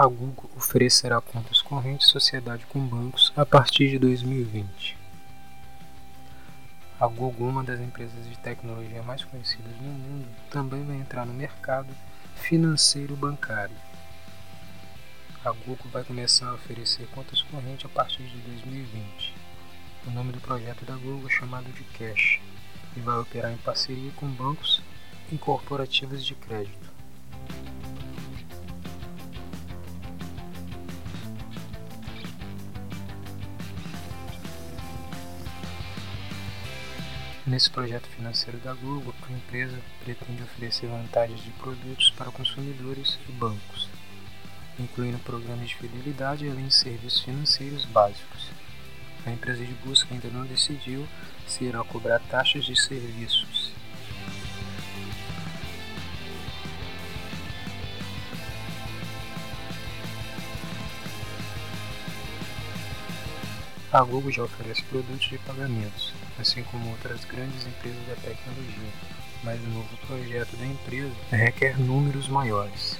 a Google oferecerá contas correntes sociedade com bancos a partir de 2020. A Google, uma das empresas de tecnologia mais conhecidas no mundo, também vai entrar no mercado financeiro bancário. A Google vai começar a oferecer contas correntes a partir de 2020. O nome do projeto da Google é chamado de Cash e vai operar em parceria com bancos e corporativas de crédito. Nesse projeto financeiro da Google, a empresa pretende oferecer vantagens de produtos para consumidores e bancos, incluindo programas de fidelidade além de serviços financeiros básicos. A empresa de busca ainda não decidiu se irá cobrar taxas de serviços. A Google já oferece produtos de pagamentos, assim como outras grandes empresas da tecnologia, mas o novo projeto da empresa requer números maiores.